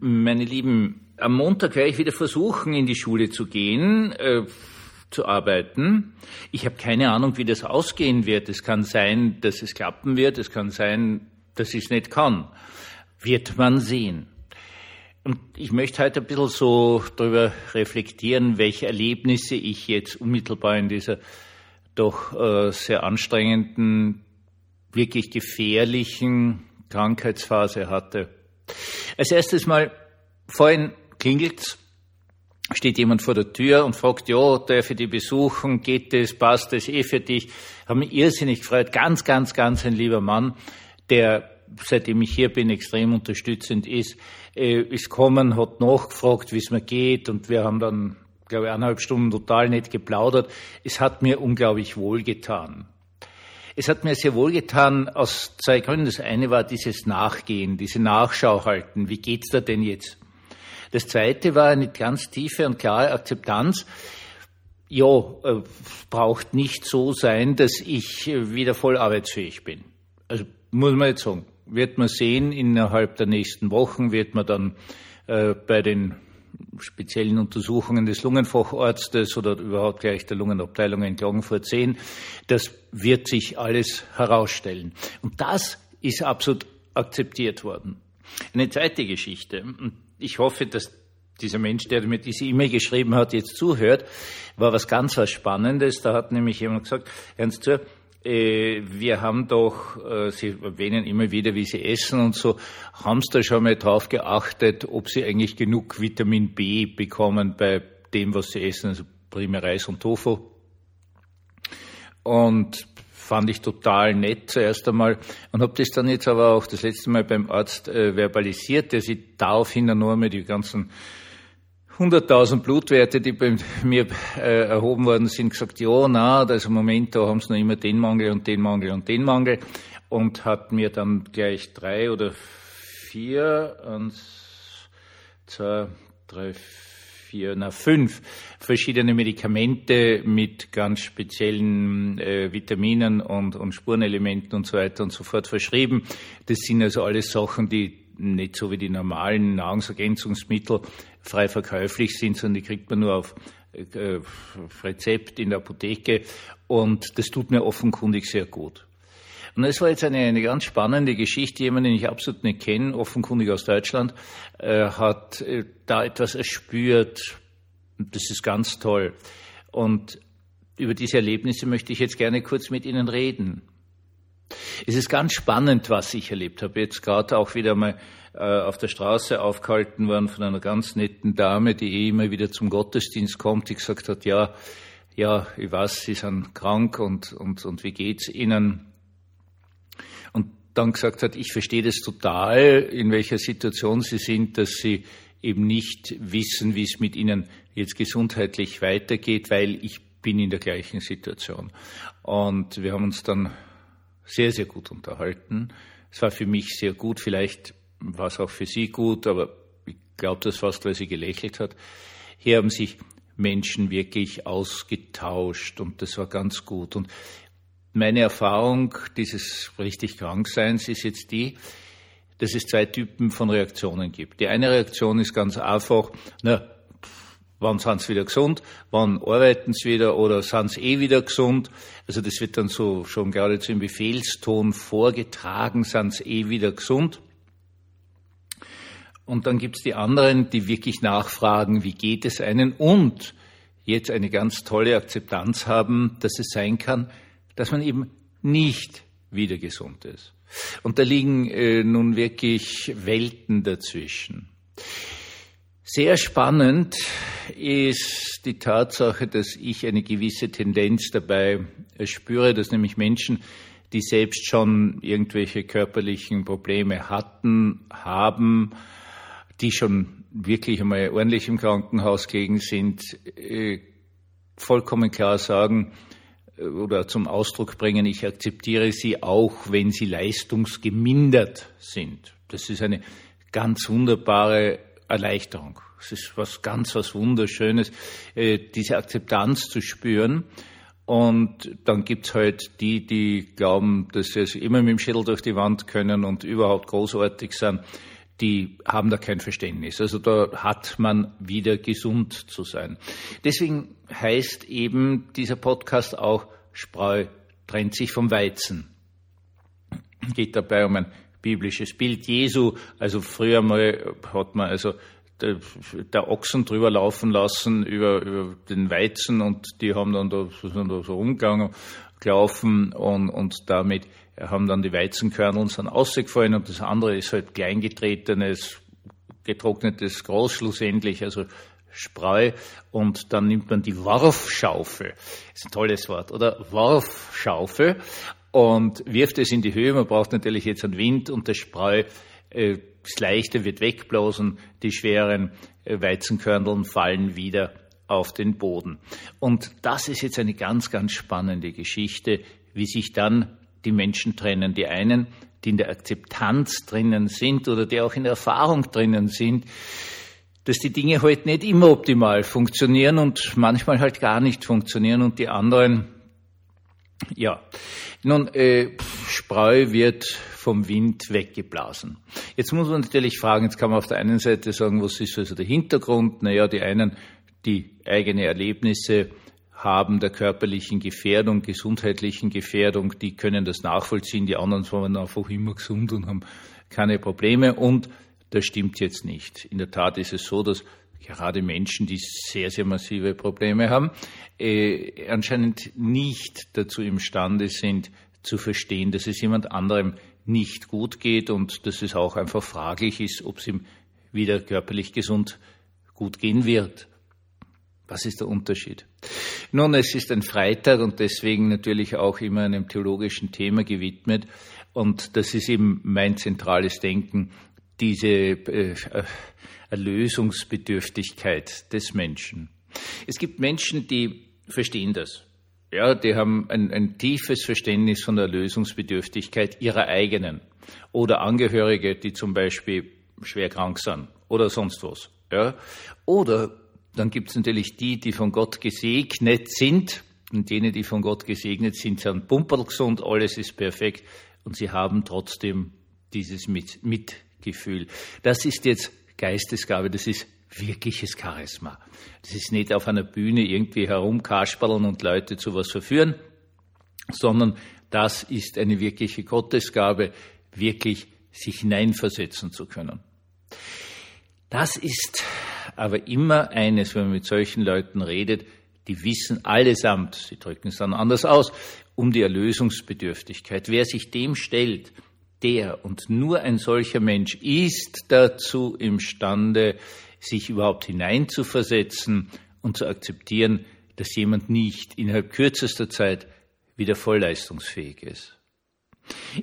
Meine Lieben, am Montag werde ich wieder versuchen, in die Schule zu gehen, äh, zu arbeiten. Ich habe keine Ahnung, wie das ausgehen wird. Es kann sein, dass es klappen wird. Es kann sein, dass ich es nicht kann. Wird man sehen. Und ich möchte heute ein bisschen so darüber reflektieren, welche Erlebnisse ich jetzt unmittelbar in dieser doch äh, sehr anstrengenden, wirklich gefährlichen Krankheitsphase hatte. Als erstes mal, vorhin klingelt's, steht jemand vor der Tür und fragt, ja, darf ich dich besuchen, geht das, passt das eh für dich? Habe mich irrsinnig gefreut, ganz, ganz, ganz ein lieber Mann, der seitdem ich hier bin, extrem unterstützend ist, äh, ist kommen, hat nachgefragt, wie es mir geht und wir haben dann, glaube ich, eineinhalb Stunden total nett geplaudert. Es hat mir unglaublich wohlgetan. Es hat mir sehr wohl getan aus zwei Gründen. Das eine war dieses Nachgehen, diese Nachschau halten. Wie geht's da denn jetzt? Das zweite war eine ganz tiefe und klare Akzeptanz. Ja, äh, braucht nicht so sein, dass ich wieder voll arbeitsfähig bin. Also muss man jetzt sagen, wird man sehen, innerhalb der nächsten Wochen wird man dann äh, bei den speziellen Untersuchungen des Lungenfacharztes oder überhaupt gleich der Lungenabteilung in Klagenfurt sehen. Das wird sich alles herausstellen. Und das ist absolut akzeptiert worden. Eine zweite Geschichte. Ich hoffe, dass dieser Mensch, der mir diese E-Mail geschrieben hat, jetzt zuhört, war was ganz was Spannendes. Da hat nämlich jemand gesagt, Ernst, äh, wir haben doch, äh, Sie erwähnen immer wieder, wie Sie essen und so, haben Sie da schon mal drauf geachtet, ob Sie eigentlich genug Vitamin B bekommen bei dem, was Sie essen, also primär Reis und Tofu? Und fand ich total nett zuerst einmal und habe das dann jetzt aber auch das letzte Mal beim Arzt äh, verbalisiert, der sich daraufhin dann nur einmal die ganzen 100.000 Blutwerte, die bei mir äh, erhoben worden sind, gesagt, ja, na, also im Moment, da haben sie noch immer den Mangel und den Mangel und den Mangel und hat mir dann gleich drei oder vier, eins, zwei, drei, vier, na fünf verschiedene Medikamente mit ganz speziellen äh, Vitaminen und, und Spurenelementen und so weiter und so fort verschrieben. Das sind also alles Sachen, die nicht so wie die normalen Nahrungsergänzungsmittel frei verkäuflich sind, sondern die kriegt man nur auf äh, Rezept in der Apotheke und das tut mir offenkundig sehr gut. Und es war jetzt eine, eine ganz spannende Geschichte. Jemand, den ich absolut nicht kenne, offenkundig aus Deutschland, äh, hat äh, da etwas erspürt. Das ist ganz toll. Und über diese Erlebnisse möchte ich jetzt gerne kurz mit Ihnen reden. Es ist ganz spannend, was ich erlebt habe. Jetzt gerade auch wieder mal äh, auf der Straße aufgehalten worden von einer ganz netten Dame, die eh immer wieder zum Gottesdienst kommt, die gesagt hat, ja, ja, ich weiß, Sie sind krank und, und, und wie geht's Ihnen? Und dann gesagt hat, ich verstehe das total, in welcher Situation Sie sind, dass Sie eben nicht wissen, wie es mit Ihnen jetzt gesundheitlich weitergeht, weil ich bin in der gleichen Situation. Und wir haben uns dann sehr, sehr gut unterhalten. Es war für mich sehr gut, vielleicht war es auch für Sie gut, aber ich glaube das fast, weil sie gelächelt hat. Hier haben sich Menschen wirklich ausgetauscht und das war ganz gut. Und meine Erfahrung dieses richtig Krankseins ist jetzt die, dass es zwei Typen von Reaktionen gibt. Die eine Reaktion ist ganz einfach, na, wann sind sie wieder gesund, wann arbeiten sie wieder oder sind sie eh wieder gesund. Also das wird dann so schon geradezu im Befehlston vorgetragen, sind sie eh wieder gesund. Und dann gibt's die anderen, die wirklich nachfragen, wie geht es einen und jetzt eine ganz tolle Akzeptanz haben, dass es sein kann, dass man eben nicht wieder gesund ist. Und da liegen äh, nun wirklich Welten dazwischen. Sehr spannend ist die Tatsache, dass ich eine gewisse Tendenz dabei spüre, dass nämlich Menschen, die selbst schon irgendwelche körperlichen Probleme hatten, haben, die schon wirklich einmal ordentlich im Krankenhaus gelegen sind, äh, vollkommen klar sagen äh, oder zum Ausdruck bringen, ich akzeptiere sie auch, wenn sie leistungsgemindert sind. Das ist eine ganz wunderbare Erleichterung. Es ist was ganz was Wunderschönes, äh, diese Akzeptanz zu spüren. Und dann gibt's halt die, die glauben, dass sie also immer mit dem Schädel durch die Wand können und überhaupt großartig sind. die haben da kein Verständnis. Also da hat man wieder gesund zu sein. Deswegen heißt eben dieser Podcast auch Spreu trennt sich vom Weizen. Geht dabei um ein biblisches Bild Jesu. Also früher mal hat man also der, Ochsen drüber laufen lassen über, über den Weizen und die haben dann da, sind da so rumgegangen, gelaufen und, und damit haben dann die Weizenkörnel sind ausgefallen und das andere ist halt kleingetretenes, getrocknetes Gras schlussendlich, also Spreu und dann nimmt man die Warfschaufel, das ist ein tolles Wort, oder? Warfschaufel und wirft es in die Höhe. Man braucht natürlich jetzt einen Wind und das Spreu, äh, das Leichte wird wegblasen, die schweren äh, Weizenkörneln fallen wieder auf den Boden. Und das ist jetzt eine ganz, ganz spannende Geschichte, wie sich dann die Menschen trennen. Die einen, die in der Akzeptanz drinnen sind oder die auch in der Erfahrung drinnen sind, dass die Dinge halt nicht immer optimal funktionieren und manchmal halt gar nicht funktionieren und die anderen, ja. Nun, äh, Spreu wird vom Wind weggeblasen. Jetzt muss man natürlich fragen, jetzt kann man auf der einen Seite sagen, was ist also der Hintergrund? Naja, die einen, die eigene Erlebnisse haben der körperlichen Gefährdung, gesundheitlichen Gefährdung, die können das nachvollziehen, die anderen waren einfach immer gesund und haben keine Probleme und das stimmt jetzt nicht. In der Tat ist es so, dass gerade Menschen, die sehr, sehr massive Probleme haben, äh, anscheinend nicht dazu imstande sind, zu verstehen, dass es jemand anderem nicht gut geht und dass es auch einfach fraglich ist, ob es ihm wieder körperlich gesund gut gehen wird. Was ist der Unterschied? Nun, es ist ein Freitag und deswegen natürlich auch immer einem theologischen Thema gewidmet. Und das ist eben mein zentrales Denken, diese äh, Erlösungsbedürftigkeit des Menschen. Es gibt Menschen, die verstehen das. Ja, die haben ein, ein tiefes Verständnis von der Erlösungsbedürftigkeit ihrer eigenen. Oder Angehörige, die zum Beispiel schwer krank sind oder sonst was. Ja. Oder dann gibt es natürlich die, die von Gott gesegnet sind. Und jene, die von Gott gesegnet sind, sind pumperlgesund, alles ist perfekt. Und sie haben trotzdem dieses Mit Mitgefühl. Das ist jetzt Geistesgabe, das ist wirkliches Charisma. Das ist nicht auf einer Bühne irgendwie herumkasperln und Leute zu was verführen, sondern das ist eine wirkliche Gottesgabe, wirklich sich hineinversetzen zu können. Das ist aber immer eines, wenn man mit solchen Leuten redet, die wissen allesamt, sie drücken es dann anders aus, um die Erlösungsbedürftigkeit. Wer sich dem stellt, der und nur ein solcher Mensch ist dazu imstande, sich überhaupt hineinzuversetzen und zu akzeptieren, dass jemand nicht innerhalb kürzester Zeit wieder vollleistungsfähig ist.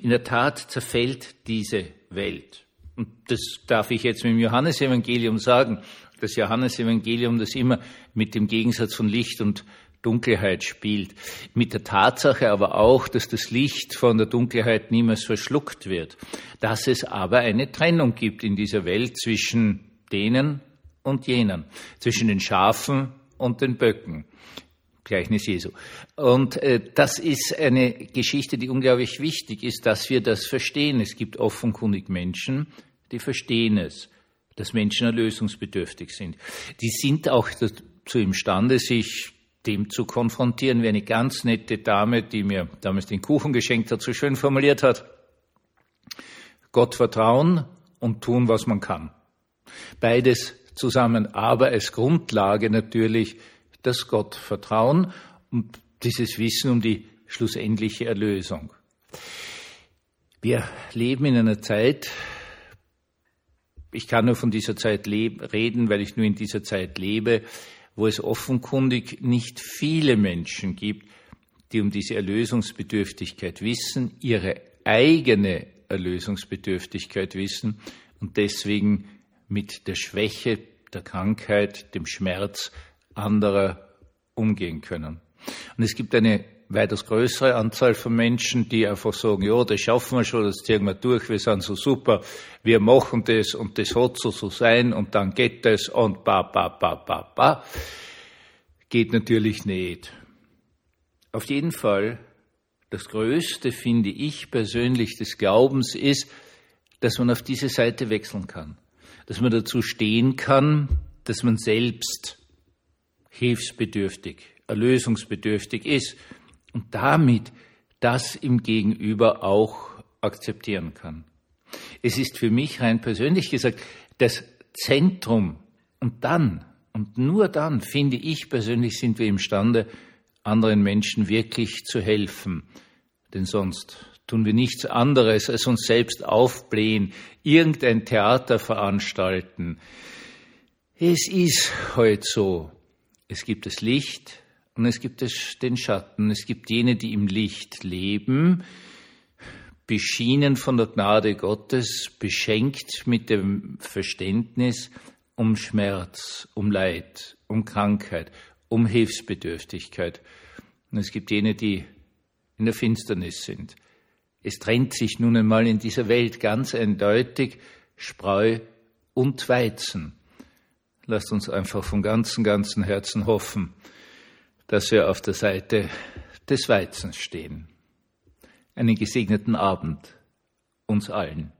In der Tat zerfällt diese Welt. Und das darf ich jetzt mit dem Johannesevangelium sagen. Das Johannesevangelium, das immer mit dem Gegensatz von Licht und Dunkelheit spielt. Mit der Tatsache aber auch, dass das Licht von der Dunkelheit niemals verschluckt wird. Dass es aber eine Trennung gibt in dieser Welt zwischen denen und jenen, zwischen den Schafen und den Böcken. Gleichnis Jesu. Und äh, das ist eine Geschichte, die unglaublich wichtig ist, dass wir das verstehen. Es gibt offenkundig Menschen, die verstehen es, dass Menschen erlösungsbedürftig sind. Die sind auch dazu imstande, sich dem zu konfrontieren, wie eine ganz nette Dame, die mir damals den Kuchen geschenkt hat, so schön formuliert hat. Gott vertrauen und tun, was man kann. Beides zusammen, aber als Grundlage natürlich das Gottvertrauen und dieses Wissen um die schlussendliche Erlösung. Wir leben in einer Zeit, ich kann nur von dieser Zeit reden, weil ich nur in dieser Zeit lebe, wo es offenkundig nicht viele Menschen gibt, die um diese Erlösungsbedürftigkeit wissen, ihre eigene Erlösungsbedürftigkeit wissen und deswegen mit der Schwäche, der Krankheit, dem Schmerz anderer umgehen können. Und es gibt eine weitaus größere Anzahl von Menschen, die einfach sagen, ja, das schaffen wir schon, das ziehen wir durch, wir sind so super, wir machen das und das hat so so sein und dann geht das und ba, ba, ba, ba, ba. Geht natürlich nicht. Auf jeden Fall, das Größte finde ich persönlich des Glaubens ist, dass man auf diese Seite wechseln kann, dass man dazu stehen kann, dass man selbst hilfsbedürftig, erlösungsbedürftig ist und damit das im Gegenüber auch akzeptieren kann. Es ist für mich rein persönlich gesagt das Zentrum und dann und nur dann, finde ich persönlich, sind wir imstande, anderen Menschen wirklich zu helfen. Denn sonst tun wir nichts anderes, als uns selbst aufblähen, irgendein Theater veranstalten. Es ist heute so. Es gibt das Licht und es gibt den Schatten. Es gibt jene, die im Licht leben, beschienen von der Gnade Gottes, beschenkt mit dem Verständnis um Schmerz, um Leid, um Krankheit, um Hilfsbedürftigkeit. Und es gibt jene, die in der Finsternis sind. Es trennt sich nun einmal in dieser Welt ganz eindeutig Spreu und Weizen. Lasst uns einfach von ganzem, ganzem Herzen hoffen, dass wir auf der Seite des Weizens stehen. Einen gesegneten Abend uns allen.